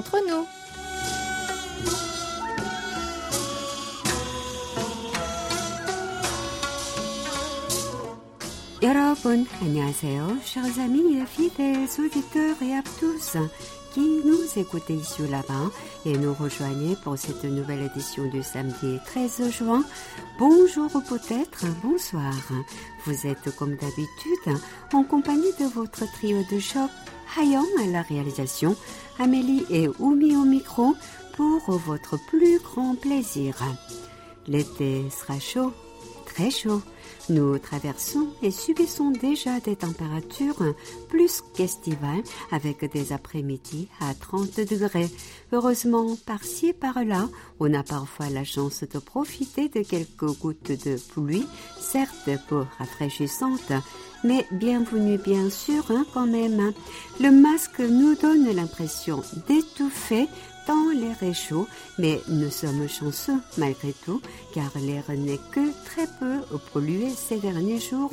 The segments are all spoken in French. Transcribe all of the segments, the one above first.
entre nous. 여러분, 안녕하세요. Chers amis et fidèles auditeurs et à tous qui nous écoutez ici ou là-bas et nous rejoignez pour cette nouvelle édition du samedi 13 juin. Bonjour ou peut-être bonsoir. Vous êtes comme d'habitude en compagnie de votre trio de choc, Hayon à la réalisation, Amélie et Oumi au micro pour votre plus grand plaisir. L'été sera chaud, très chaud. Nous traversons et subissons déjà des températures plus qu'estivales avec des après-midi à 30 degrés. Heureusement, par-ci et par-là, on a parfois la chance de profiter de quelques gouttes de pluie, certes peu rafraîchissantes, mais bienvenue bien sûr hein, quand même. Le masque nous donne l'impression d'étouffer dans les réchauds, mais nous sommes chanceux malgré tout, car l'air n'est que très peu pollué ces derniers jours.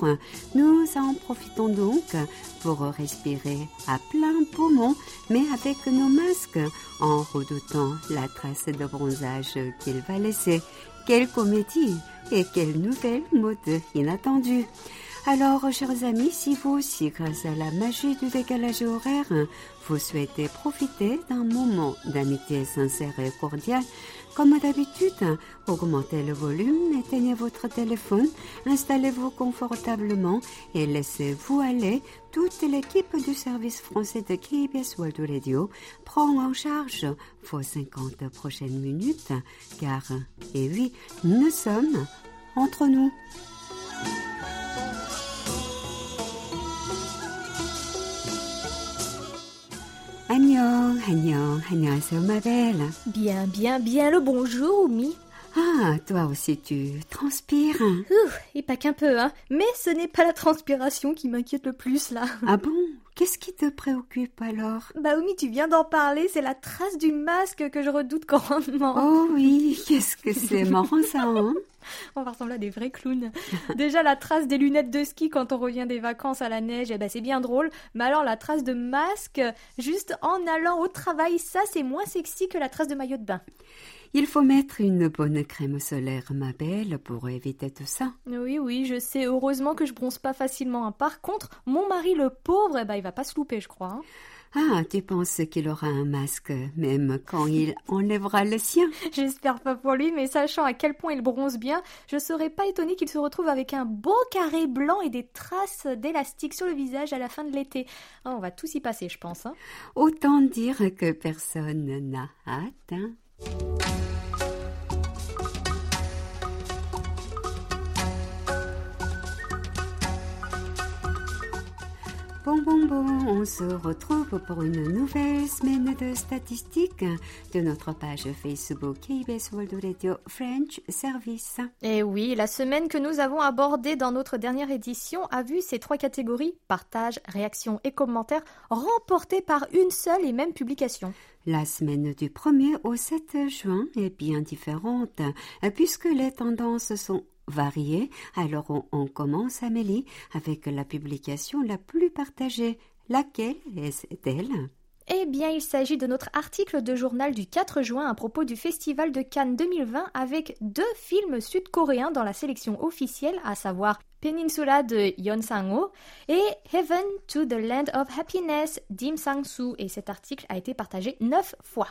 Nous en profitons donc pour respirer à plein poumon, mais avec nos masques, en redoutant la trace de bronzage qu'il va laisser. Quelle comédie et quelle nouvelle mode inattendue. Alors, chers amis, si vous aussi, grâce à la magie du décalage horaire, vous souhaitez profiter d'un moment d'amitié sincère et cordiale, comme d'habitude, augmentez le volume, éteignez votre téléphone, installez-vous confortablement et laissez-vous aller. Toute l'équipe du service français de KBS World Radio prend en charge vos 50 prochaines minutes, car, et oui, nous sommes entre nous. Agnon, Agnon, Agnon, c'est ma belle. Bien, bien, bien le bonjour, Oumi. Ah, toi aussi tu transpires. Ouh, et pas qu'un peu, hein. Mais ce n'est pas la transpiration qui m'inquiète le plus, là. Ah bon? Qu'est-ce qui te préoccupe alors? Bah Oumi, tu viens d'en parler, c'est la trace du masque que je redoute grandement. Oh oui, qu'est-ce que c'est marrant ça, hein? On va ressembler à des vrais clowns. Déjà, la trace des lunettes de ski quand on revient des vacances à la neige, eh ben, c'est bien drôle. Mais alors, la trace de masque, juste en allant au travail, ça, c'est moins sexy que la trace de maillot de bain. Il faut mettre une bonne crème solaire, ma belle, pour éviter tout ça. Oui, oui, je sais. Heureusement que je bronze pas facilement. hein. Par contre, mon mari, le pauvre, eh ben, il va pas se louper, je crois. hein. Ah, tu penses qu'il aura un masque, même quand il enlèvera le sien? J'espère pas pour lui, mais sachant à quel point il bronze bien, je serais pas étonnée qu'il se retrouve avec un beau carré blanc et des traces d'élastique sur le visage à la fin de l'été. Ah, on va tous y passer, je pense. hein. Autant dire que personne n'a hâte. hein. Bon, bon, bon, on se retrouve pour une nouvelle semaine de statistiques de notre page Facebook KBS World Radio French Service. Et oui, la semaine que nous avons abordée dans notre dernière édition a vu ces trois catégories, partage, réaction et commentaires, remportées par une seule et même publication. La semaine du 1er au 7 juin est bien différente puisque les tendances sont variées. Alors on, on commence, Amélie, avec la publication la plus partagée. Laquelle est-elle? Eh bien, il s'agit de notre article de journal du 4 juin à propos du Festival de Cannes 2020 avec deux films sud-coréens dans la sélection officielle, à savoir Peninsula de Yeon Sang-ho et Heaven to the Land of Happiness d'Im Sang-soo. Et cet article a été partagé neuf fois.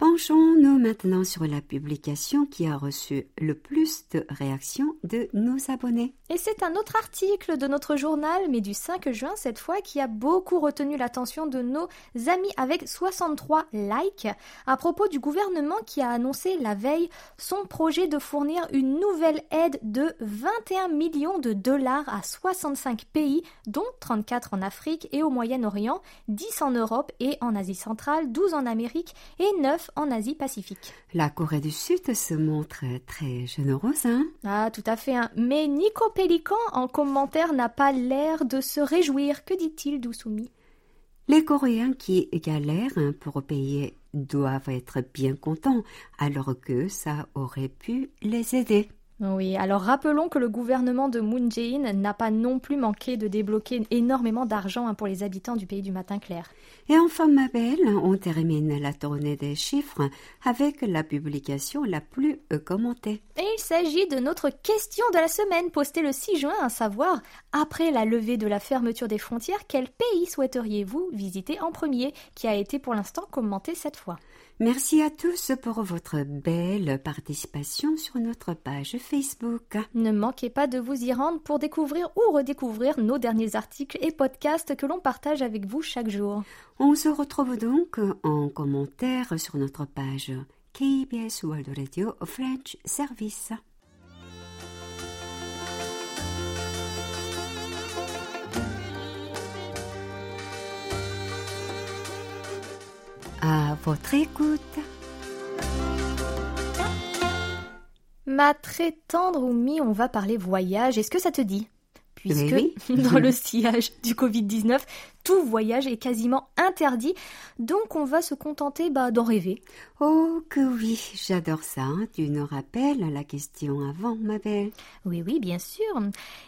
Penchons-nous maintenant sur la publication qui a reçu le plus de réactions de nos abonnés. Et c'est un autre article de notre journal, mais du 5 juin cette fois, qui a beaucoup retenu l'attention de nos amis avec 63 likes à propos du gouvernement qui a annoncé la veille son projet de fournir une nouvelle aide de 21 millions de dollars à 65 pays, dont 34 en Afrique et au Moyen-Orient, 10 en Europe et en Asie centrale, 12 en Amérique et 9 en Asie-Pacifique. La Corée du Sud se montre très généreuse, hein? Ah, tout à fait. hein. Mais Nico Pélican, en commentaire, n'a pas l'air de se réjouir. Que dit-il, Dousoumi? Les Coréens qui galèrent hein, pour payer doivent être bien contents, alors que ça aurait pu les aider. Oui, alors rappelons que le gouvernement de Moon Jae-in n'a pas non plus manqué de débloquer énormément d'argent hein, pour les habitants du pays du matin clair. Et enfin, ma belle, on termine la tournée des chiffres avec la publication la plus euh, commentée. Et il s'agit de notre question de la semaine postée le 6 juin, à savoir, après la levée de la fermeture des frontières, quel pays souhaiteriez-vous visiter en premier, qui a été pour l'instant commenté cette fois? Merci à tous pour votre belle participation sur notre page Facebook. Ne manquez pas de vous y rendre pour découvrir ou redécouvrir nos derniers articles et podcasts que l'on partage avec vous chaque jour. On se retrouve donc en commentaire sur notre page KBS World Radio French Service. À votre écoute. Ma très tendre Oumi, on va parler voyage. Est-ce que ça te dit? Puisque Oui, dans le sillage du Covid-19, tout voyage est quasiment interdit. Donc on va se contenter bah, d'en rêver. Oh que oui, j'adore ça. hein. Tu nous rappelles la question avant, ma belle. Oui, oui, bien sûr.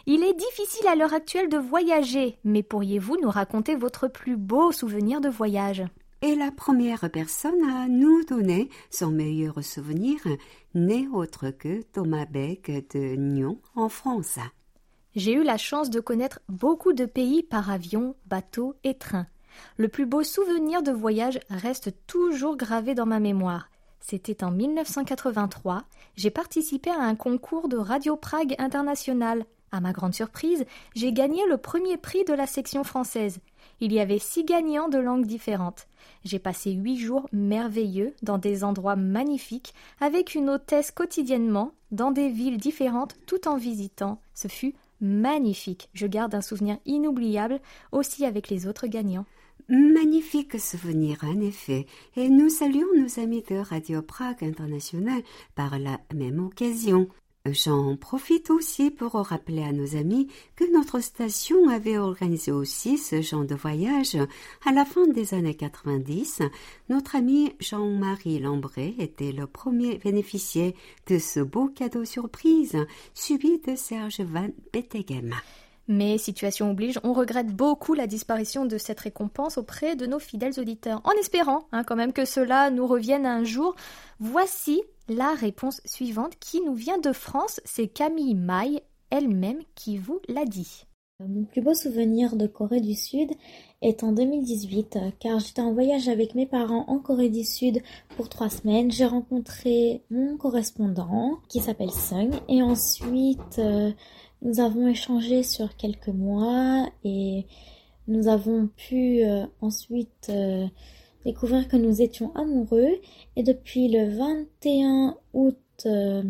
Il est difficile à l'heure actuelle de voyager, mais pourriez-vous nous raconter votre plus beau souvenir de voyage? Et la première personne à nous donner son meilleur souvenir n'est autre que Thomas Beck de Nyon en France. J'ai eu la chance de connaître beaucoup de pays par avion, bateau et train. Le plus beau souvenir de voyage reste toujours gravé dans ma mémoire. C'était en 1983. J'ai participé à un concours de Radio Prague International. À ma grande surprise, j'ai gagné le premier prix de la section française. Il y avait six gagnants de langues différentes. J'ai passé huit jours merveilleux dans des endroits magnifiques avec une hôtesse quotidiennement dans des villes différentes tout en visitant. Ce fut magnifique. Je garde un souvenir inoubliable aussi avec les autres gagnants. Magnifique souvenir, en effet, et nous saluons nos amis de Radio Prague International par la même occasion. J'en profite aussi pour rappeler à nos amis que notre station avait organisé aussi ce genre de voyage à la fin des années 90. Notre ami Jean-Marie Lambré était le premier bénéficiaire de ce beau cadeau surprise, suivi de Serge Van Bettegem. Mais situation oblige, on regrette beaucoup la disparition de cette récompense auprès de nos fidèles auditeurs, en espérant hein, quand même que cela nous revienne un jour. Voici la réponse suivante qui nous vient de France, c'est Camille Maille elle-même qui vous l'a dit. Mon plus beau souvenir de Corée du Sud est en 2018 euh, car j'étais en voyage avec mes parents en Corée du Sud pour trois semaines. J'ai rencontré mon correspondant qui s'appelle Sung et ensuite euh, nous avons échangé sur quelques mois et nous avons pu euh, ensuite euh, découvrir que nous étions amoureux et depuis le 21 août euh,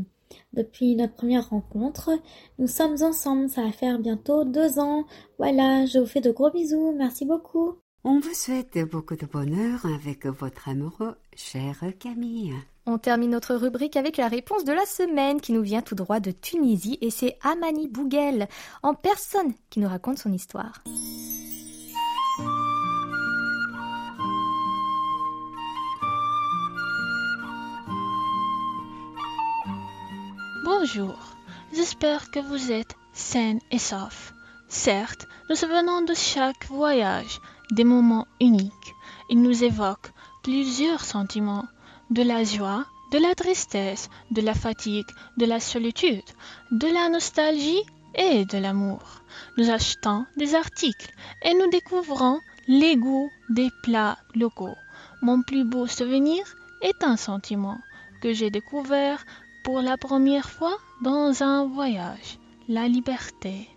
depuis notre première rencontre. Nous sommes ensemble, ça va faire bientôt deux ans. Voilà, je vous fais de gros bisous, merci beaucoup. On vous souhaite beaucoup de bonheur avec votre amoureux, chère Camille. On termine notre rubrique avec la réponse de la semaine qui nous vient tout droit de Tunisie et c'est Amani Bouguel en personne qui nous raconte son histoire. Bonjour, j'espère que vous êtes sains et saufs. Certes, nous souvenons de chaque voyage des moments uniques. Ils nous évoquent plusieurs sentiments, de la joie, de la tristesse, de la fatigue, de la solitude, de la nostalgie et de l'amour. Nous achetons des articles et nous découvrons les goûts des plats locaux. Mon plus beau souvenir est un sentiment que j'ai découvert pour la première fois dans un voyage, la liberté.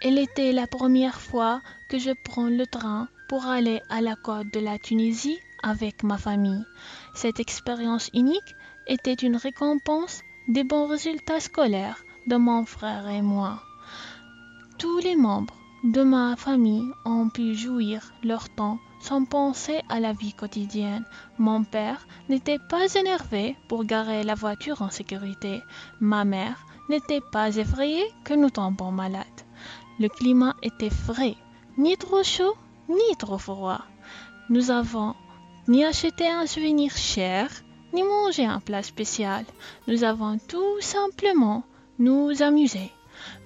Elle était la première fois que je prends le train pour aller à la côte de la Tunisie avec ma famille. Cette expérience unique était une récompense des bons résultats scolaires de mon frère et moi. Tous les membres de ma famille ont pu jouir leur temps sans penser à la vie quotidienne. Mon père n'était pas énervé pour garer la voiture en sécurité. Ma mère n'était pas effrayée que nous tombions malades. Le climat était frais, ni trop chaud, ni trop froid. Nous avons ni acheté un souvenir cher, ni mangé un plat spécial. Nous avons tout simplement nous amuser.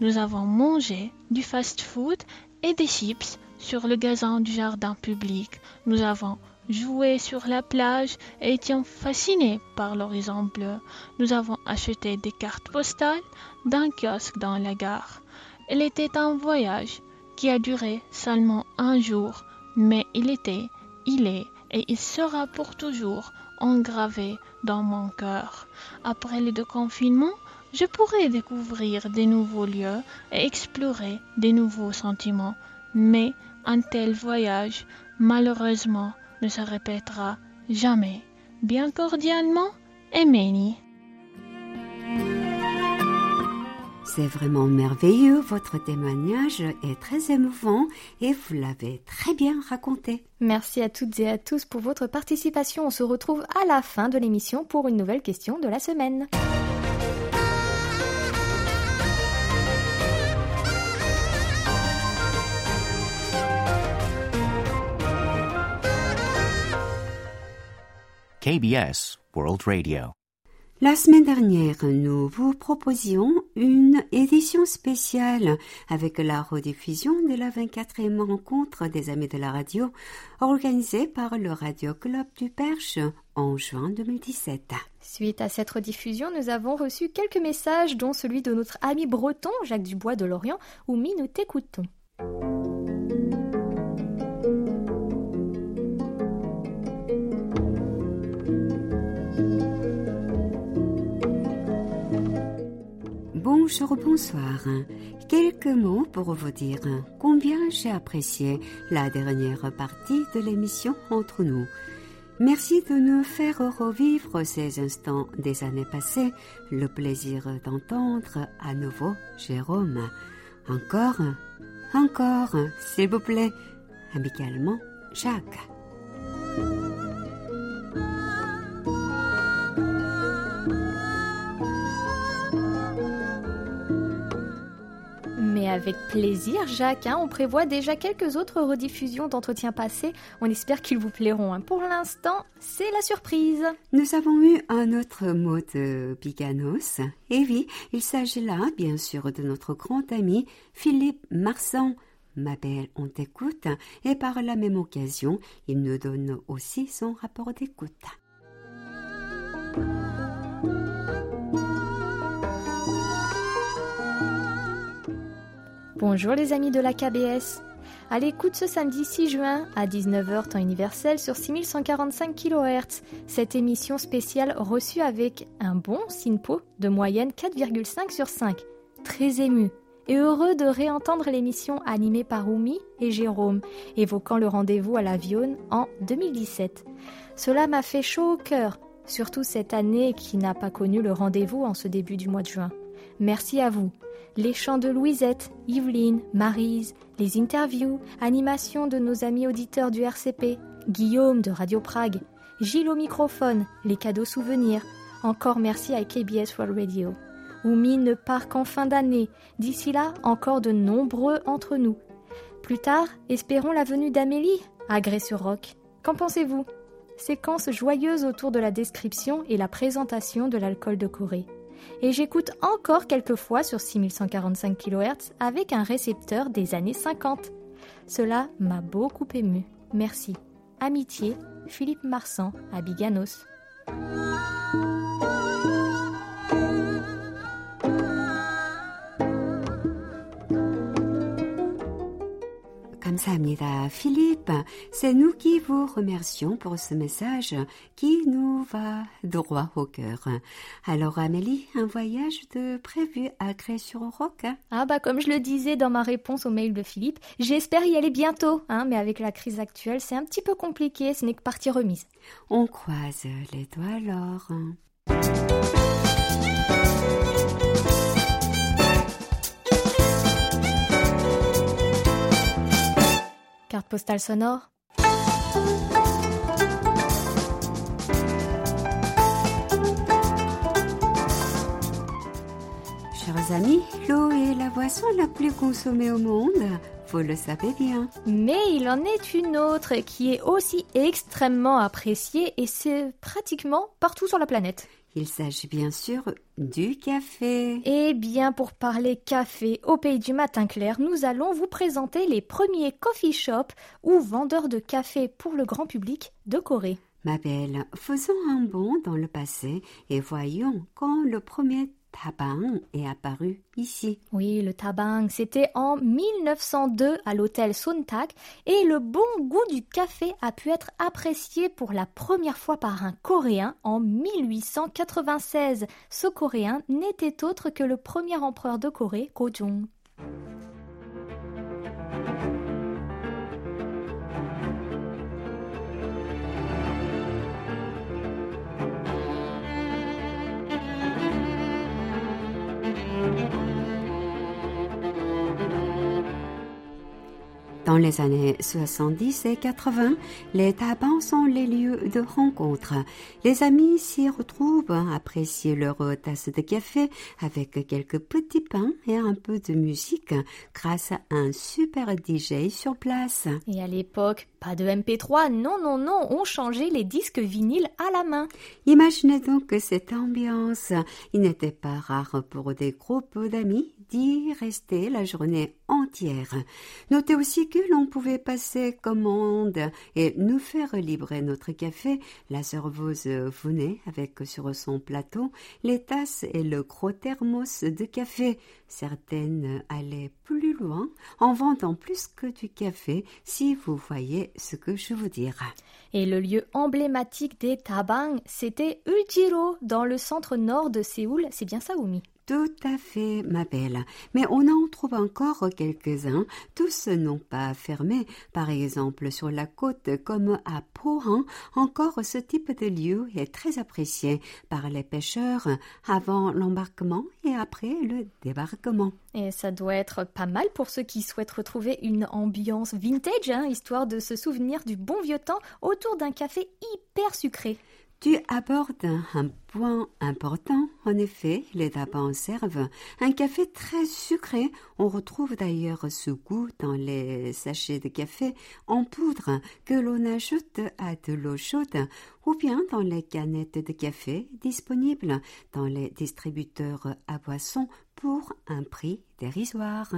Nous avons mangé du fast-food et des chips sur le gazon du jardin public. Nous avons joué sur la plage et étions fascinés par l'horizon bleu. Nous avons acheté des cartes postales d'un kiosque dans la gare. Il était un voyage qui a duré seulement un jour, mais il était, il est et il sera pour toujours engravé dans mon cœur. Après les deux confinements, je pourrai découvrir des nouveaux lieux et explorer des nouveaux sentiments. Mais un tel voyage, malheureusement, ne se répétera jamais. Bien cordialement, Emeni. C'est vraiment merveilleux, votre témoignage est très émouvant et vous l'avez très bien raconté. Merci à toutes et à tous pour votre participation. On se retrouve à la fin de l'émission pour une nouvelle question de la semaine. KBS World Radio. La semaine dernière, nous vous proposions une édition spéciale avec la rediffusion de la 24e rencontre des Amis de la radio organisée par le Radio Club du Perche en juin 2017. Suite à cette rediffusion, nous avons reçu quelques messages, dont celui de notre ami breton Jacques Dubois de Lorient, où nous t'écoutons. Bonjour, bonsoir. Quelques mots pour vous dire combien j'ai apprécié la dernière partie de l'émission entre nous. Merci de nous faire revivre ces instants des années passées, le plaisir d'entendre à nouveau Jérôme. Encore, encore, s'il vous plaît, amicalement, Jacques. Avec plaisir, Jacques. Hein. on prévoit déjà quelques autres rediffusions d'entretiens passés. On espère qu'ils vous plairont. Hein. Pour l'instant, c'est la surprise. Nous avons eu un autre mot de Biganos. Et oui, il s'agit là, bien sûr, de notre grand ami Philippe Marsan. Ma belle, on t'écoute. Et par la même occasion, il nous donne aussi son rapport d'écoute. Bonjour les amis de la KBS. À l'écoute ce samedi 6 juin à 19h temps universel sur 6145 kHz. Cette émission spéciale reçue avec un bon SINPO de moyenne 4,5 sur 5. Très ému et heureux de réentendre l'émission animée par Oumi et Jérôme, évoquant le rendez-vous à la Vione en 2017. Cela m'a fait chaud au cœur, surtout cette année qui n'a pas connu le rendez-vous en ce début du mois de juin. Merci à vous les chants de Louisette, Yveline, Marise, les interviews, animations de nos amis auditeurs du RCP, Guillaume de Radio Prague, Gilles au microphone, les cadeaux souvenirs. Encore merci à KBS World Radio. Oumi ne part qu'en fin d'année. D'ici là, encore de nombreux entre nous. Plus tard, espérons la venue d'Amélie à Grès-sur-Roc. Qu'en pensez-vous? Séquence joyeuse autour de la description et la présentation de l'alcool de Corée et j'écoute encore quelques fois sur 6145 kHz avec un récepteur des années 50. Cela m'a beaucoup ému. Merci. Amitié, Philippe Marsan à Biganos. 감사합니다. Philippe, c'est nous qui vous remercions pour ce message qui nous va droit au cœur. Alors Amélie, un voyage de prévu à Cré-sur-Roc Ah bah comme je le disais dans ma réponse au mail de Philippe, j'espère y aller bientôt, hein, mais avec la crise actuelle c'est un petit peu compliqué, ce n'est que partie remise. On croise les doigts alors. Carte postale sonore. Chers amis, l'eau est la boisson la plus consommée au monde. Vous le savez bien. Mais il en est une autre qui est aussi extrêmement appréciée et c'est pratiquement partout sur la planète. Il s'agit bien sûr du café. Eh bien, pour parler café au pays du matin clair, nous allons vous présenter les premiers coffee shops ou vendeurs de café pour le grand public de Corée. Ma belle, faisons un bond dans le passé et voyons quand le premier est apparu ici. Oui, le tabang, c'était en 1902 à l'hôtel Sontak et le bon goût du café a pu être apprécié pour la première fois par un Coréen en 1896. Ce Coréen n'était autre que le premier empereur de Corée. Dans les années 70 et 80, les tabacs sont les lieux de rencontre. Les amis s'y retrouvent, apprécier leur tasse de café avec quelques petits pains et un peu de musique grâce à un super DJ sur place. Et à l'époque, pas de MP3, non, non, non, on changeait les disques vinyles à la main. Imaginez donc cette ambiance. Il n'était pas rare pour des groupes d'amis d'y rester la journée Notez aussi que l'on pouvait passer commande et nous faire livrer notre café. La serveuse venait avec sur son plateau les tasses et le gros thermos de café. Certaines allaient plus loin en vendant plus que du café, si vous voyez ce que je veux dire. Et le lieu emblématique des Tabang, c'était Uljiro, dans le centre nord de Séoul. C'est bien ça, Oumi? Tout à fait, ma belle. Mais on en trouve encore quelques-uns. Tous n'ont pas fermé. Par exemple, sur la côte, comme à Pohang, encore ce type de lieu est très apprécié par les pêcheurs avant l'embarquement et après le débarquement. Et ça doit être pas mal pour ceux qui souhaitent retrouver une ambiance vintage, hein, histoire de se souvenir du bon vieux temps autour d'un café hyper sucré. Tu abordes un point important. En effet, les tabacs servent un café très sucré. On retrouve d'ailleurs ce goût dans les sachets de café en poudre que l'on ajoute à de l'eau chaude ou bien dans les canettes de café disponibles dans les distributeurs à boissons pour un prix dérisoire.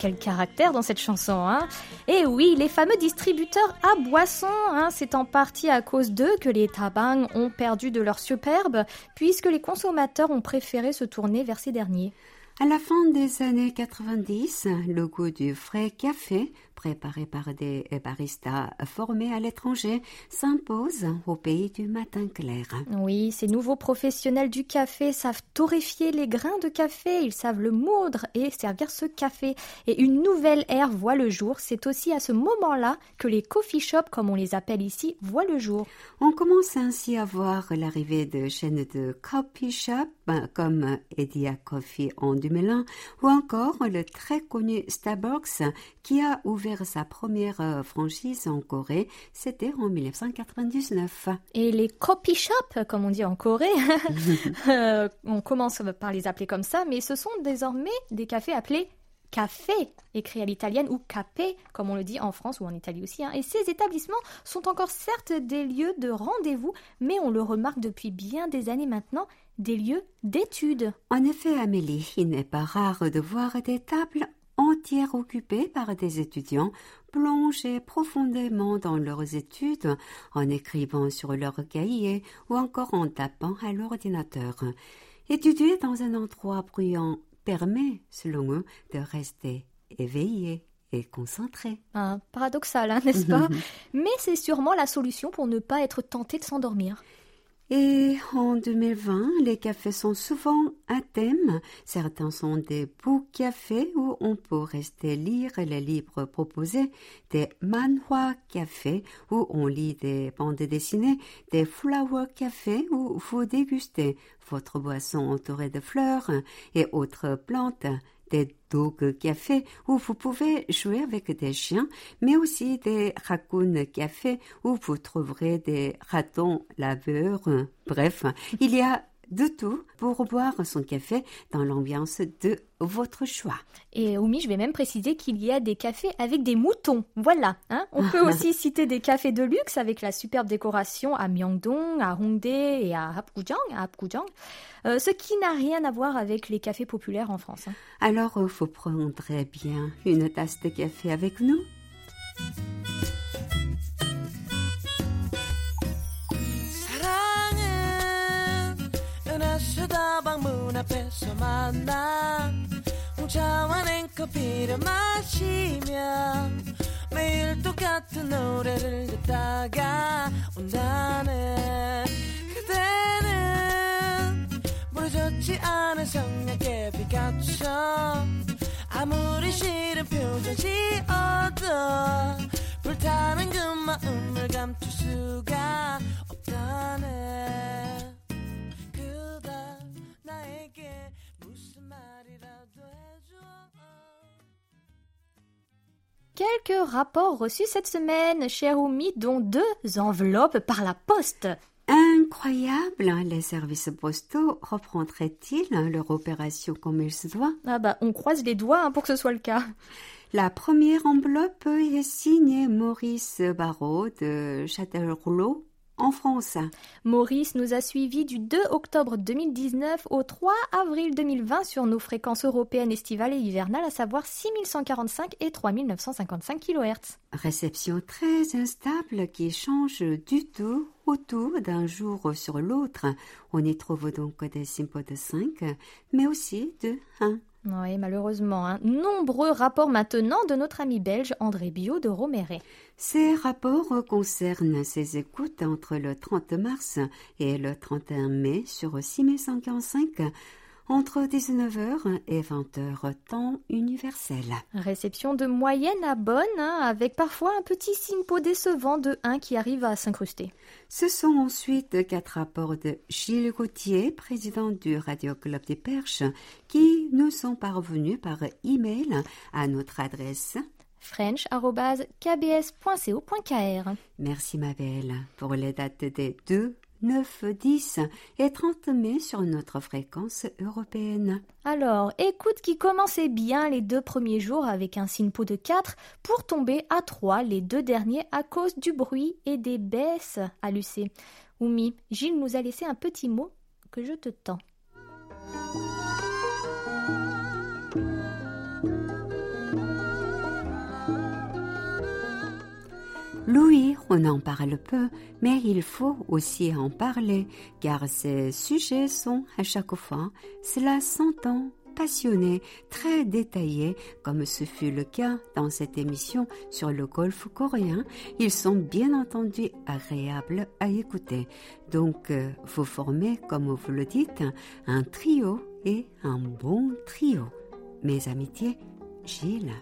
Quel caractère dans cette chanson, hein Et oui, les fameux distributeurs à boissons, hein, c'est en partie à cause d'eux que les tabangs ont perdu de leur superbe, puisque les consommateurs ont préféré se tourner vers ces derniers. À la fin des années 90, le goût du frais café préparé par des baristas formés à l'étranger, s'impose au pays du matin clair. Oui, ces nouveaux professionnels du café savent torréfier les grains de café, ils savent le moudre et servir ce café. Et une nouvelle ère voit le jour. C'est aussi à ce moment-là que les coffee shops, comme on les appelle ici, voient le jour. On commence ainsi à voir l'arrivée de chaînes de coffee shop comme Edia Coffee en 2001 ou encore le très connu Starbucks qui a ouvert sa première euh, franchise en Corée, c'était en 1999. Et les copy shops, comme on dit en Corée, euh, on commence par les appeler comme ça, mais ce sont désormais des cafés appelés café, écrit à l'italienne, ou capé, comme on le dit en France ou en Italie aussi. Hein. Et ces établissements sont encore certes des lieux de rendez-vous, mais on le remarque depuis bien des années maintenant, des lieux d'études. En effet, Amélie, il n'est pas rare de voir des tables entière occupée par des étudiants plongés profondément dans leurs études en écrivant sur leurs cahiers ou encore en tapant à l'ordinateur. Étudier dans un endroit bruyant permet, selon eux, de rester éveillé et concentré. Ah, paradoxal, hein, n'est-ce pas? Mais c'est sûrement la solution pour ne pas être tenté de s'endormir. Et en 2020, les cafés sont souvent un thème. Certains sont des beaux cafés où on peut rester lire les livres proposés, des manhwa cafés où on lit des bandes dessinées, des flower cafés où vous dégustez votre boisson entourée de fleurs et autres plantes des dog café où vous pouvez jouer avec des chiens, mais aussi des raccoons café où vous trouverez des ratons laveurs. Bref, il y a de tout pour boire son café dans l'ambiance de votre choix. Et Oumi, je vais même préciser qu'il y a des cafés avec des moutons. Voilà. Hein On peut aussi citer des cafés de luxe avec la superbe décoration à Myeongdong, à Hongdae et à Apgujeong, à euh, ce qui n'a rien à voir avec les cafés populaires en France. Hein. Alors, il faut prendre bien une tasse de café avec nous. 문 앞에서 만나. 홍차와 냉커피를 마시며 매일 똑같은 노래를 듣다가 온다네. 그대는 부러졌지 않은 성냥개 빛같처럼 아무리 싫은 표정 지어도 불타는 그 마음을 감출 수가 없다네 Quelques rapports reçus cette semaine, cher Oumi, dont deux enveloppes par la poste. Incroyable, hein, les services postaux reprendraient-ils leur opération comme il se doit Ah bah, on croise les doigts hein, pour que ce soit le cas. La première enveloppe est signée Maurice Barrault de Châtellerault en France. Maurice nous a suivis du 2 octobre 2019 au 3 avril 2020 sur nos fréquences européennes estivales et hivernales, à savoir 6145 et 3955 kHz. Réception très instable qui change du tout au tout d'un jour sur l'autre. On y trouve donc des sympos de 5, mais aussi de 1. Oui, malheureusement. Hein. Nombreux rapports maintenant de notre ami belge André Bio de Roméret. Ces rapports concernent ses écoutes entre le 30 mars et le 31 mai sur 6145 entre 19h et 20h temps universel. Réception de moyenne à bonne, hein, avec parfois un petit simpo décevant de 1 qui arrive à s'incruster. Ce sont ensuite quatre rapports de Gilles Gauthier, président du Radio Club des Perches, qui nous sont parvenus par email à notre adresse french.kbs.co.kr. Merci ma belle pour les dates des deux 9, 10 et 30 mai sur notre fréquence européenne. Alors, écoute qui commençait bien les deux premiers jours avec un SINPO de 4 pour tomber à 3 les deux derniers à cause du bruit et des baisses à l'UC. Oumi, Gilles nous a laissé un petit mot que je te tends. Louis, on en parle peu, mais il faut aussi en parler, car ces sujets sont à chaque fois, cela s'entend, passionnés, très détaillés, comme ce fut le cas dans cette émission sur le golfe coréen. Ils sont bien entendu agréables à écouter. Donc, euh, vous formez, comme vous le dites, un trio et un bon trio. Mes amitiés, Gilles.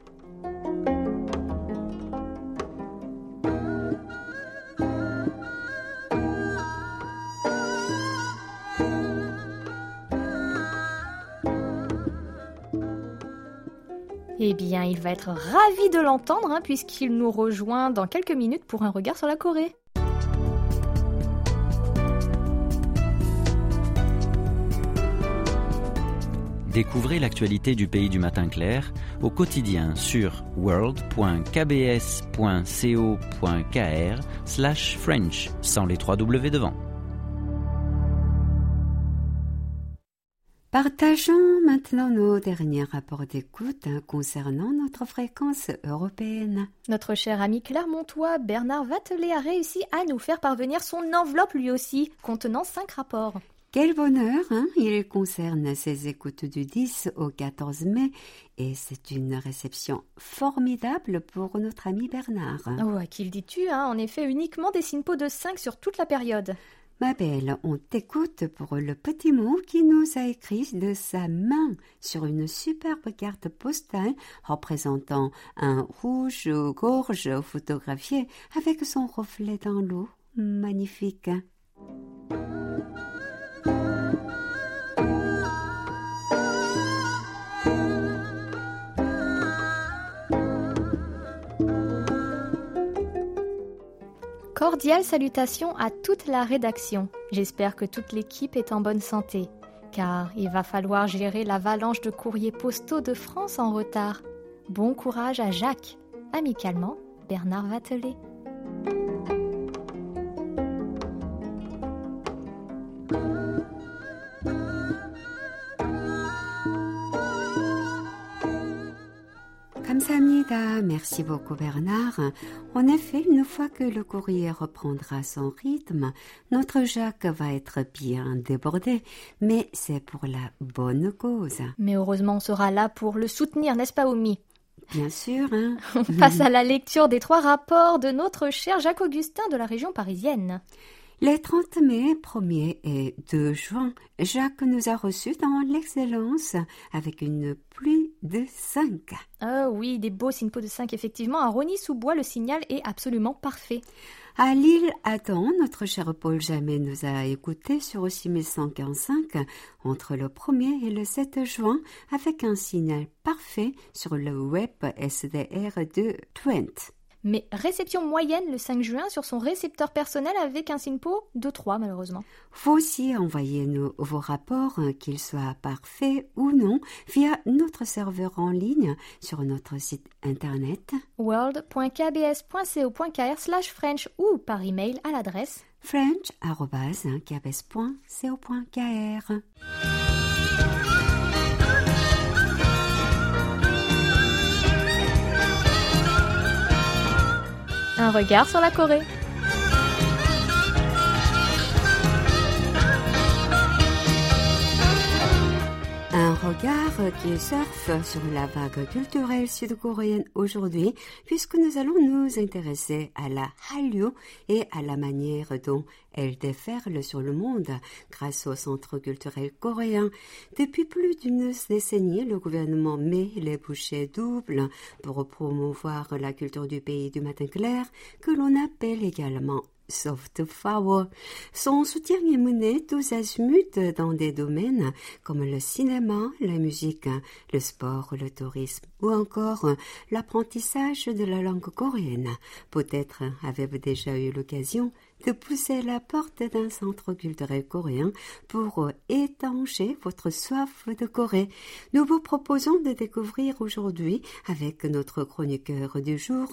Il va être ravi de l'entendre hein, puisqu'il nous rejoint dans quelques minutes pour un regard sur la Corée. Découvrez l'actualité du pays du matin clair au quotidien sur world.kbs.co.kr slash French sans les trois W devant. Partageons maintenant nos derniers rapports d'écoute hein, concernant notre fréquence européenne. Notre cher ami clermontois Bernard Vatelet a réussi à nous faire parvenir son enveloppe lui aussi, contenant cinq rapports. Quel bonheur hein Il concerne ses écoutes du 10 au 14 mai et c'est une réception formidable pour notre ami Bernard. Oh, à qui le dis-tu hein En effet, uniquement des SINPO de 5 sur toute la période. Ma belle, on t'écoute pour le petit mot qui nous a écrit de sa main sur une superbe carte postale représentant un rouge gorge photographié avec son reflet dans l'eau. Magnifique. Cordiales salutations à toute la rédaction. J'espère que toute l'équipe est en bonne santé, car il va falloir gérer l'avalanche de courriers postaux de France en retard. Bon courage à Jacques. Amicalement, Bernard Vatelet. Merci beaucoup Bernard. En effet, une fois que le courrier reprendra son rythme, notre Jacques va être bien débordé, mais c'est pour la bonne cause. Mais heureusement, on sera là pour le soutenir, n'est-ce pas, Omi Bien sûr, hein On passe à la lecture des trois rapports de notre cher Jacques Augustin de la région parisienne. Les 30 mai, 1er et 2 juin, Jacques nous a reçus dans l'excellence avec une pluie de 5. Ah oui, des beaux signes de 5, effectivement. À Rony-sous-Bois, le signal est absolument parfait. À l'île Adam, notre cher Paul Jamais nous a écoutés sur 6145 entre le 1er et le 7 juin avec un signal parfait sur le web SDR de Twente. Mais réception moyenne le 5 juin sur son récepteur personnel avec un SINPO de 3 malheureusement. Vous aussi envoyez-nous vos rapports, qu'ils soient parfaits ou non, via notre serveur en ligne sur notre site internet world.kbs.co.kr slash French ou par email à l'adresse french.kbs.co.kr. Un regard sur la Corée. Un regard qui surfe sur la vague culturelle sud-coréenne aujourd'hui, puisque nous allons nous intéresser à la Hallyu et à la manière dont elle déferle sur le monde grâce au centre culturel coréen. Depuis plus d'une décennie, le gouvernement met les bouchées doubles pour promouvoir la culture du pays du matin clair, que l'on appelle également Son soutien est mené tous azimuts dans des domaines comme le cinéma, la musique, le sport, le tourisme ou encore l'apprentissage de la langue coréenne. Peut-être avez-vous déjà eu l'occasion de pousser la porte d'un centre culturel coréen pour étancher votre soif de Corée. Nous vous proposons de découvrir aujourd'hui avec notre chroniqueur du jour,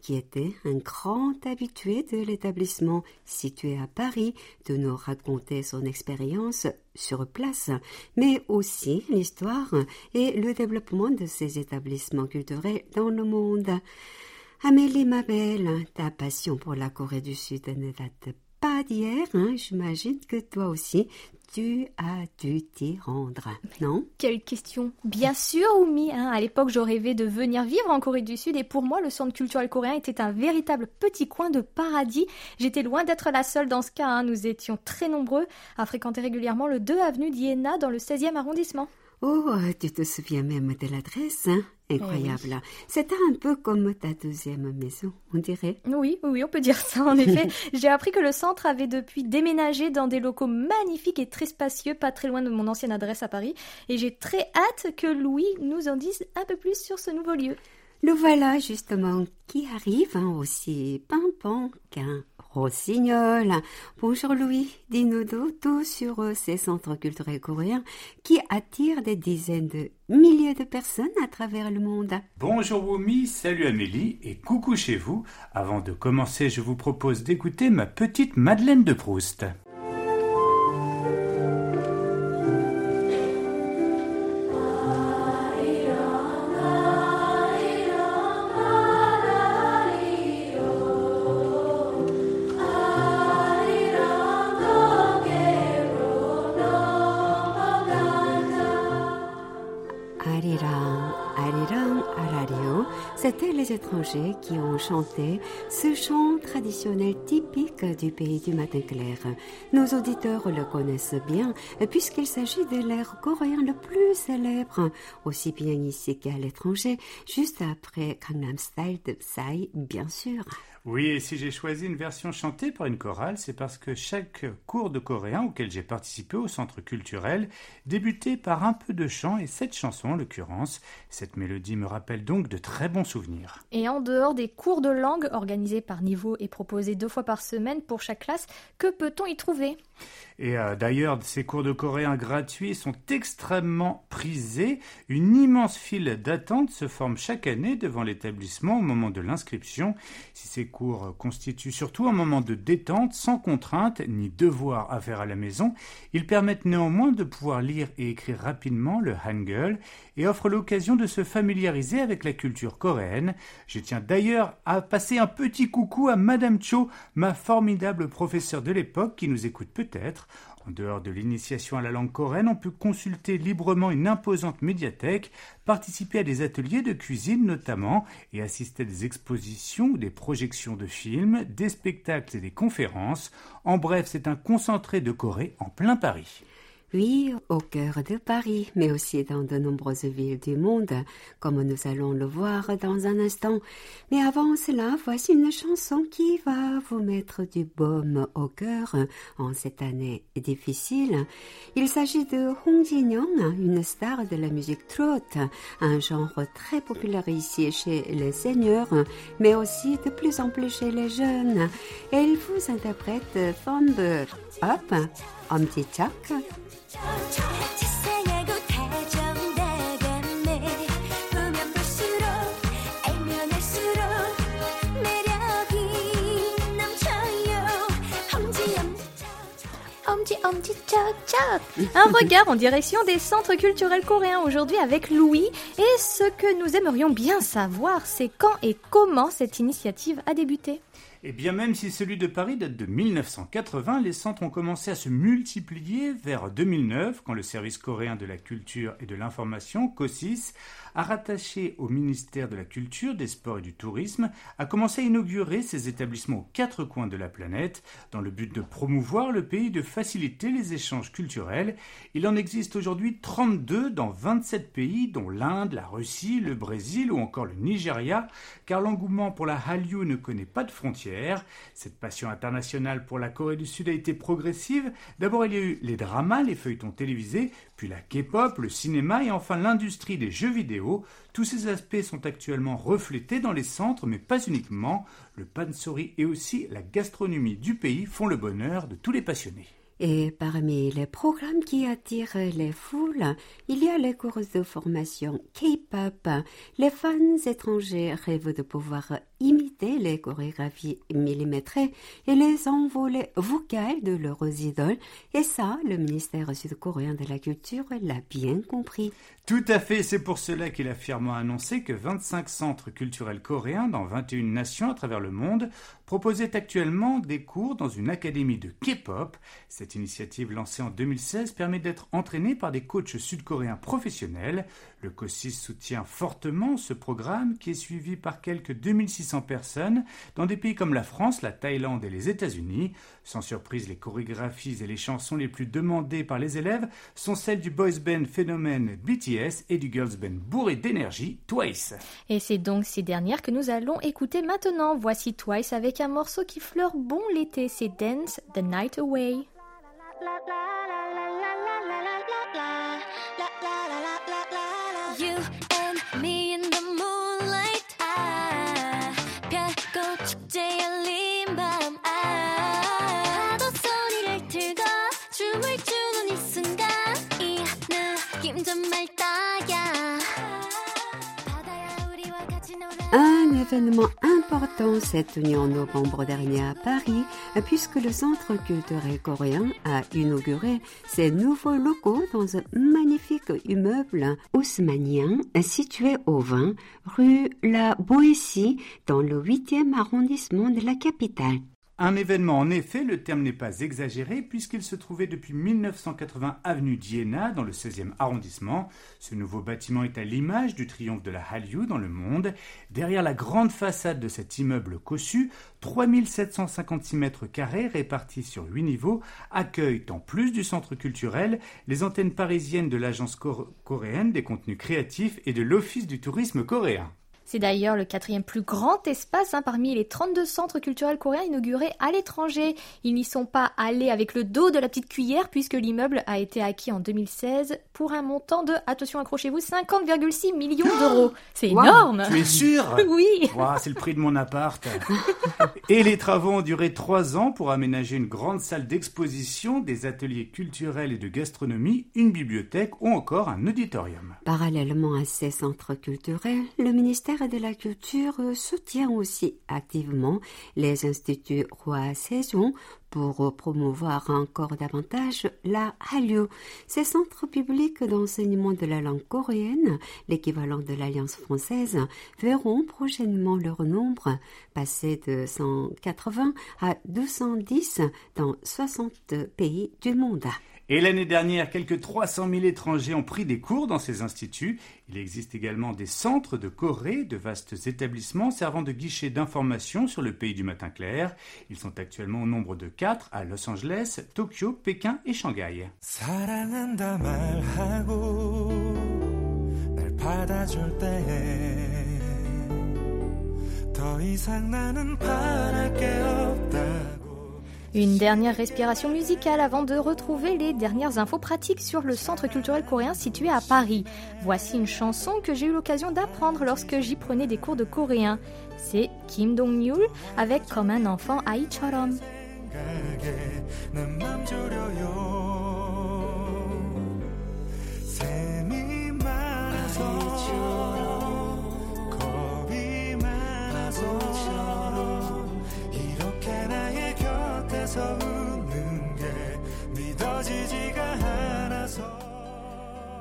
qui était un grand habitué de l'établissement situé à Paris, de nous raconter son expérience sur place, mais aussi l'histoire et le développement de ces établissements culturels dans le monde. Amélie, ma belle, ta passion pour la Corée du Sud ne date pas d'hier, hein. J'imagine que toi aussi, tu as dû t'y rendre, non? Quelle question Bien sûr, Oumi. Hein. À l'époque, je rêvais de venir vivre en Corée du Sud et pour moi, le centre culturel coréen était un véritable petit coin de paradis. J'étais loin d'être la seule dans ce cas. Hein. Nous étions très nombreux à fréquenter régulièrement le 2 avenue d'Iéna dans le 16e arrondissement. Oh, tu te souviens même de l'adresse, hein? Incroyable. C'était un peu comme ta deuxième maison, on dirait. Oui, oui, on peut dire ça, en effet. J'ai appris que le centre avait depuis déménagé dans des locaux magnifiques et très spacieux, pas très loin de mon ancienne adresse à Paris. Et j'ai très hâte que Louis nous en dise un peu plus sur ce nouveau lieu. Le voilà justement qui arrive, hein, aussi pimpant qu'un rossignol. Bonjour Louis, dis-nous tout sur euh, ces centres culturels coréens qui attirent des dizaines de milliers de personnes à travers le monde. Bonjour Wumi, salut Amélie et coucou chez vous. Avant de commencer, je vous propose d'écouter ma petite Madeleine de Proust. Qui ont chanté ce chant traditionnel typique du pays du matin clair. Nos auditeurs le connaissent bien puisqu'il s'agit de l'air coréen le plus célèbre, aussi bien ici qu'à l'étranger, juste après Gangnam Style de Psy, bien sûr. Oui, et si j'ai choisi une version chantée par une chorale, c'est parce que chaque cours de coréen auquel j'ai participé au centre culturel débutait par un peu de chant et cette chanson en l'occurrence. Cette mélodie me rappelle donc de très bons souvenirs. Et en dehors des cours de langue organisés par niveau et proposés deux fois par semaine pour chaque classe, que peut-on y trouver? Et euh, d'ailleurs, ces cours de coréen gratuits sont extrêmement prisés. Une immense file d'attente se forme chaque année devant l'établissement au moment de l'inscription. Si ces cours constituent surtout un moment de détente, sans contrainte ni devoir à faire à la maison, ils permettent néanmoins de pouvoir lire et écrire rapidement le hangul et offrent l'occasion de se familiariser avec la culture coréenne. Je tiens d'ailleurs à passer un petit coucou à Madame Cho, ma formidable professeure de l'époque qui nous écoute peut-être. En dehors de l'initiation à la langue coréenne, on peut consulter librement une imposante médiathèque, participer à des ateliers de cuisine notamment, et assister à des expositions ou des projections de films, des spectacles et des conférences. En bref, c'est un concentré de Corée en plein Paris. Oui, au cœur de Paris, mais aussi dans de nombreuses villes du monde, comme nous allons le voir dans un instant. Mais avant cela, voici une chanson qui va vous mettre du baume au cœur en cette année difficile. Il s'agit de Hong Jin-young, une star de la musique trot, un genre très populaire ici chez les seigneurs, mais aussi de plus en plus chez les jeunes. Elle vous interprète Thumb Up, Omtichak, un regard en direction des centres culturels coréens aujourd'hui avec Louis. Et ce que nous aimerions bien savoir, c'est quand et comment cette initiative a débuté. Et bien même si celui de Paris date de 1980, les centres ont commencé à se multiplier vers 2009 quand le service coréen de la culture et de l'information, COSIS, a rattaché au ministère de la Culture, des Sports et du Tourisme, a commencé à inaugurer ses établissements aux quatre coins de la planète dans le but de promouvoir le pays, de faciliter les échanges culturels. Il en existe aujourd'hui 32 dans 27 pays, dont l'Inde, la Russie, le Brésil ou encore le Nigeria, car l'engouement pour la Hallyu ne connaît pas de frontières. Cette passion internationale pour la Corée du Sud a été progressive. D'abord, il y a eu les dramas, les feuilletons télévisés, puis la K-pop, le cinéma et enfin l'industrie des jeux vidéo. Tous ces aspects sont actuellement reflétés dans les centres, mais pas uniquement. Le pansori et aussi la gastronomie du pays font le bonheur de tous les passionnés. Et parmi les programmes qui attirent les foules, il y a les cours de formation K-pop. Les fans étrangers rêvent de pouvoir imiter les chorégraphies millimétrées et les envolées vocales de leurs idoles. Et ça, le ministère sud-coréen de la Culture l'a bien compris. Tout à fait, c'est pour cela qu'il a fièrement annoncé que 25 centres culturels coréens dans 21 nations à travers le monde proposaient actuellement des cours dans une académie de K-pop. Cette initiative lancée en 2016 permet d'être entraîné par des coachs sud-coréens professionnels. Le COSIS soutient fortement ce programme qui est suivi par quelques 2600 personnes dans des pays comme la France, la Thaïlande et les États-Unis. Sans surprise, les chorégraphies et les chansons les plus demandées par les élèves sont celles du boys band phénomène BTS et du girls band bourré d'énergie Twice. Et c'est donc ces dernières que nous allons écouter maintenant. Voici Twice avec un morceau qui fleure bon l'été, c'est Dance the Night Away. Événement important s'est tenu en novembre dernier à Paris, puisque le Centre culturel coréen a inauguré ses nouveaux locaux dans un magnifique immeuble haussmanien situé au 20 rue La Boétie, dans le 8e arrondissement de la capitale. Un événement, en effet, le terme n'est pas exagéré, puisqu'il se trouvait depuis 1980 avenue d'Iéna, dans le 16e arrondissement. Ce nouveau bâtiment est à l'image du triomphe de la Hallyu dans le monde. Derrière la grande façade de cet immeuble cossu, 3756 mètres carrés répartis sur 8 niveaux accueillent, en plus du centre culturel, les antennes parisiennes de l'agence coréenne des contenus créatifs et de l'Office du tourisme coréen. C'est d'ailleurs le quatrième plus grand espace hein, parmi les 32 centres culturels coréens inaugurés à l'étranger. Ils n'y sont pas allés avec le dos de la petite cuillère puisque l'immeuble a été acquis en 2016 pour un montant de, attention accrochez-vous, 50,6 millions d'euros. C'est énorme Tu es sûr Oui C'est le prix de mon appart. Et les travaux ont duré trois ans pour aménager une grande salle d'exposition, des ateliers culturels et de gastronomie, une bibliothèque ou encore un auditorium. Parallèlement à ces centres culturels, le ministère de la Culture soutient aussi activement les instituts Roi Saison pour promouvoir encore davantage la Hallyu. Ces centres publics d'enseignement de la langue coréenne, l'équivalent de l'Alliance française, verront prochainement leur nombre passer de 180 à 210 dans 60 pays du monde. Et l'année dernière, quelques 300 000 étrangers ont pris des cours dans ces instituts. Il existe également des centres de Corée, de vastes établissements servant de guichets d'information sur le pays du matin clair. Ils sont actuellement au nombre de 4 à Los Angeles, Tokyo, Pékin et Shanghai. Une dernière respiration musicale avant de retrouver les dernières infos pratiques sur le centre culturel coréen situé à Paris. Voici une chanson que j'ai eu l'occasion d'apprendre lorsque j'y prenais des cours de coréen. C'est Kim Dong-yul avec Comme un enfant Aicharam.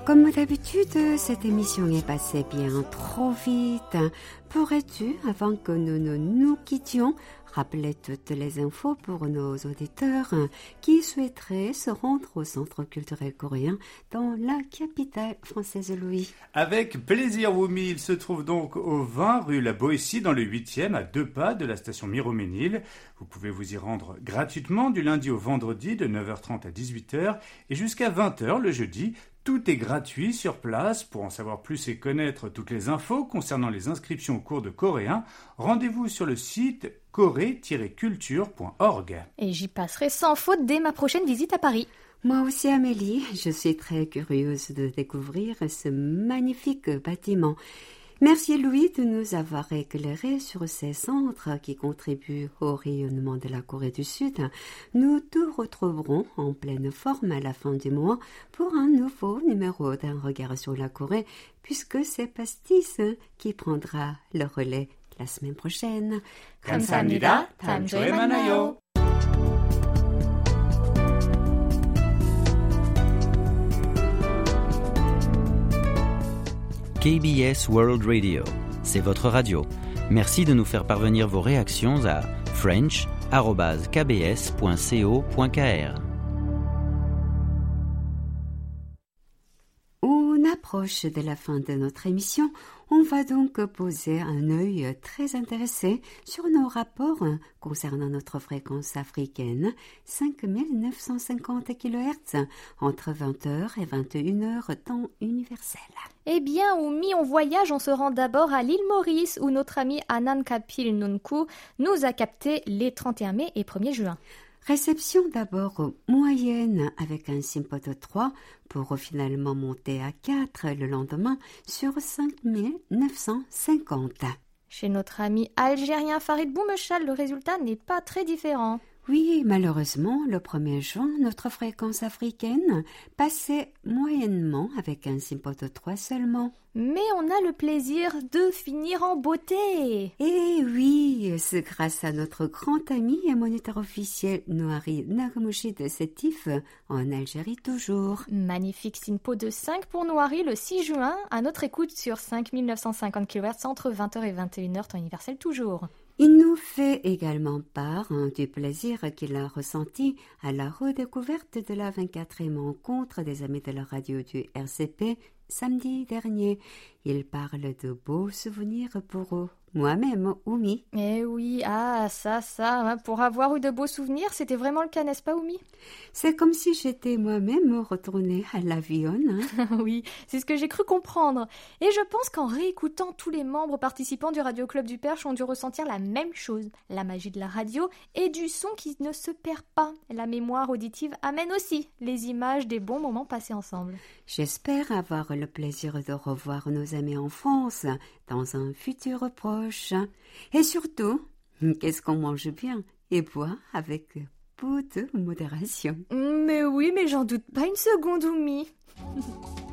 Comme d'habitude, cette émission est passée bien trop vite. Pourrais-tu, avant que nous ne nous quittions, rappeler toutes les infos pour nos auditeurs qui souhaiteraient se rendre au Centre culturel coréen dans la capitale française Louis Avec plaisir, Wumi. Il se trouve donc au 20 rue La Boétie, dans le 8e, à deux pas de la station Miroménil. Vous pouvez vous y rendre gratuitement du lundi au vendredi de 9h30 à 18h et jusqu'à 20h le jeudi tout est gratuit sur place. Pour en savoir plus et connaître toutes les infos concernant les inscriptions au cours de coréen, rendez-vous sur le site corée-culture.org. Et j'y passerai sans faute dès ma prochaine visite à Paris. Moi aussi, Amélie, je suis très curieuse de découvrir ce magnifique bâtiment. Merci Louis de nous avoir éclairé sur ces centres qui contribuent au rayonnement de la Corée du Sud. Nous nous retrouverons en pleine forme à la fin du mois pour un nouveau numéro d'un regard sur la Corée, puisque c'est Pastis qui prendra le relais la semaine prochaine. 감사합니다. 다음 주에 만나요. KBS World Radio, c'est votre radio. Merci de nous faire parvenir vos réactions à french.kbs.co.kr. On approche de la fin de notre émission. On va donc poser un œil très intéressé sur nos rapports concernant notre fréquence africaine 5950 kHz entre 20h et 21h temps universel. Eh bien, au mi on voyage, on se rend d'abord à l'île Maurice où notre ami Anan Kapil Nunku nous a capté les 31 mai et 1er juin. Réception d'abord moyenne avec un de 3 pour finalement monter à 4 le lendemain sur 5950. Chez notre ami algérien Farid Boumechal, le résultat n'est pas très différent. Oui, malheureusement, le 1er juin, notre fréquence africaine passait moyennement avec un de 3 seulement. Mais on a le plaisir de finir en beauté. Eh oui, c'est grâce à notre grand ami et moniteur officiel Noari Nagamushi de Sétif, en Algérie toujours. Magnifique SINPO de 5 pour Noari le 6 juin, à notre écoute sur 5950 kHz entre 20h et 21h temps universel toujours. Il nous fait également part hein, du plaisir qu'il a ressenti à la redécouverte de la 24e rencontre des amis de la radio du RCP samedi dernier. Il parle de beaux souvenirs pour eux. Moi-même, Oumi. Eh oui, ah, ça, ça, hein, pour avoir eu de beaux souvenirs, c'était vraiment le cas, n'est-ce pas, Oumi? C'est comme si j'étais moi-même retournée à l'avion. Hein. oui, c'est ce que j'ai cru comprendre. Et je pense qu'en réécoutant, tous les membres participants du Radio Club du Perche ont dû ressentir la même chose, la magie de la radio et du son qui ne se perd pas. La mémoire auditive amène aussi les images des bons moments passés ensemble. J'espère avoir le plaisir de revoir nos amis en France dans un futur proche. Et surtout, qu'est-ce qu'on mange bien et boit avec beaucoup de modération. Mais oui, mais j'en doute pas une seconde, Oumi.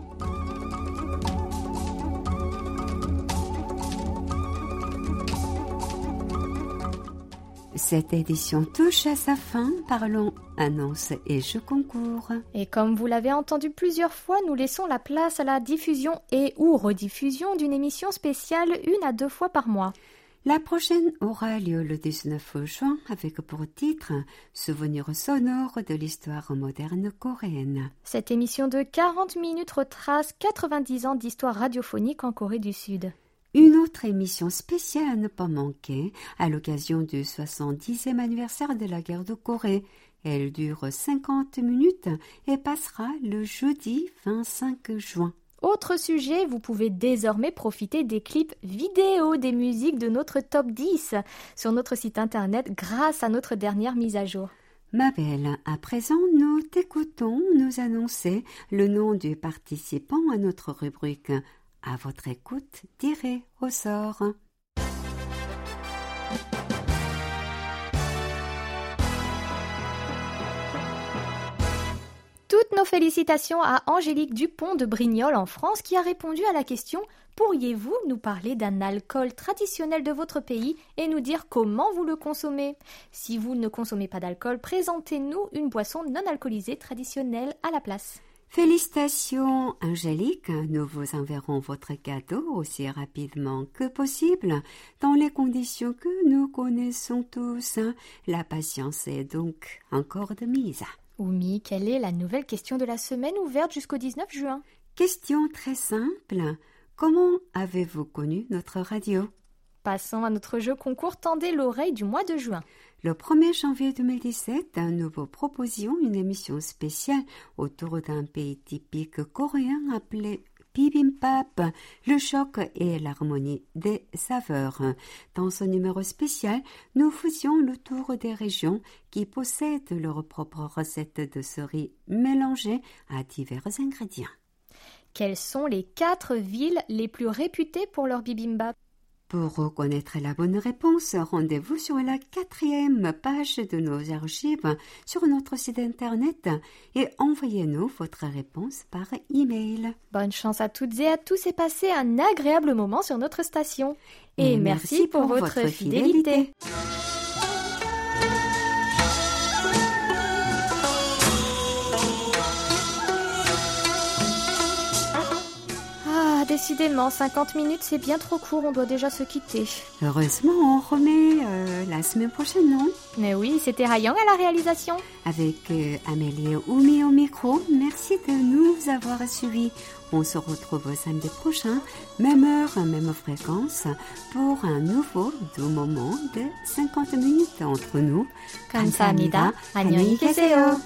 Cette édition touche à sa fin. Parlons annonce et jeux concours. Et comme vous l'avez entendu plusieurs fois, nous laissons la place à la diffusion et ou rediffusion d'une émission spéciale une à deux fois par mois. La prochaine aura lieu le 19 juin avec pour titre Souvenirs sonores de l'histoire moderne coréenne. Cette émission de 40 minutes retrace 90 ans d'histoire radiophonique en Corée du Sud. Une autre émission spéciale à ne pas manquer à l'occasion du 70e anniversaire de la guerre de Corée. Elle dure 50 minutes et passera le jeudi 25 juin. Autre sujet, vous pouvez désormais profiter des clips vidéo des musiques de notre top 10 sur notre site internet grâce à notre dernière mise à jour. Ma belle, à présent, nous t'écoutons nous annoncer le nom du participant à notre rubrique à votre écoute, tirez au sort. Toutes nos félicitations à Angélique Dupont de Brignoles en France qui a répondu à la question Pourriez-vous nous parler d'un alcool traditionnel de votre pays et nous dire comment vous le consommez? Si vous ne consommez pas d'alcool, présentez-nous une boisson non alcoolisée traditionnelle à la place. Félicitations, Angélique. Nous vous enverrons votre cadeau aussi rapidement que possible, dans les conditions que nous connaissons tous. La patience est donc encore de mise. Oumi, quelle est la nouvelle question de la semaine ouverte jusqu'au 19 juin? Question très simple. Comment avez-vous connu notre radio? Passons à notre jeu concours Tendez l'oreille du mois de juin. Le 1er janvier 2017, nous vous proposions une émission spéciale autour d'un pays typique coréen appelé Bibimbap, le choc et l'harmonie des saveurs. Dans ce numéro spécial, nous faisions le tour des régions qui possèdent leur propre recette de ce riz mélangé à divers ingrédients. Quelles sont les quatre villes les plus réputées pour leur bibimbap? Pour reconnaître la bonne réponse, rendez-vous sur la quatrième page de nos archives sur notre site internet et envoyez-nous votre réponse par email. Bonne chance à toutes et à tous et passez un agréable moment sur notre station. Et, merci, pour, votre, fidélité. décidément, 50 minutes, c'est bien trop court, on doit déjà se quitter. Heureusement, on remet euh, la semaine prochaine, non Mais oui, c'était Rayang à la réalisation. Avec euh, Amélie Oumi au micro, merci de nous avoir suivis. On se retrouve samedi prochain, même heure, même fréquence, pour un nouveau doux moment de 50 minutes entre nous. 감사합니다. 안녕히 계세요.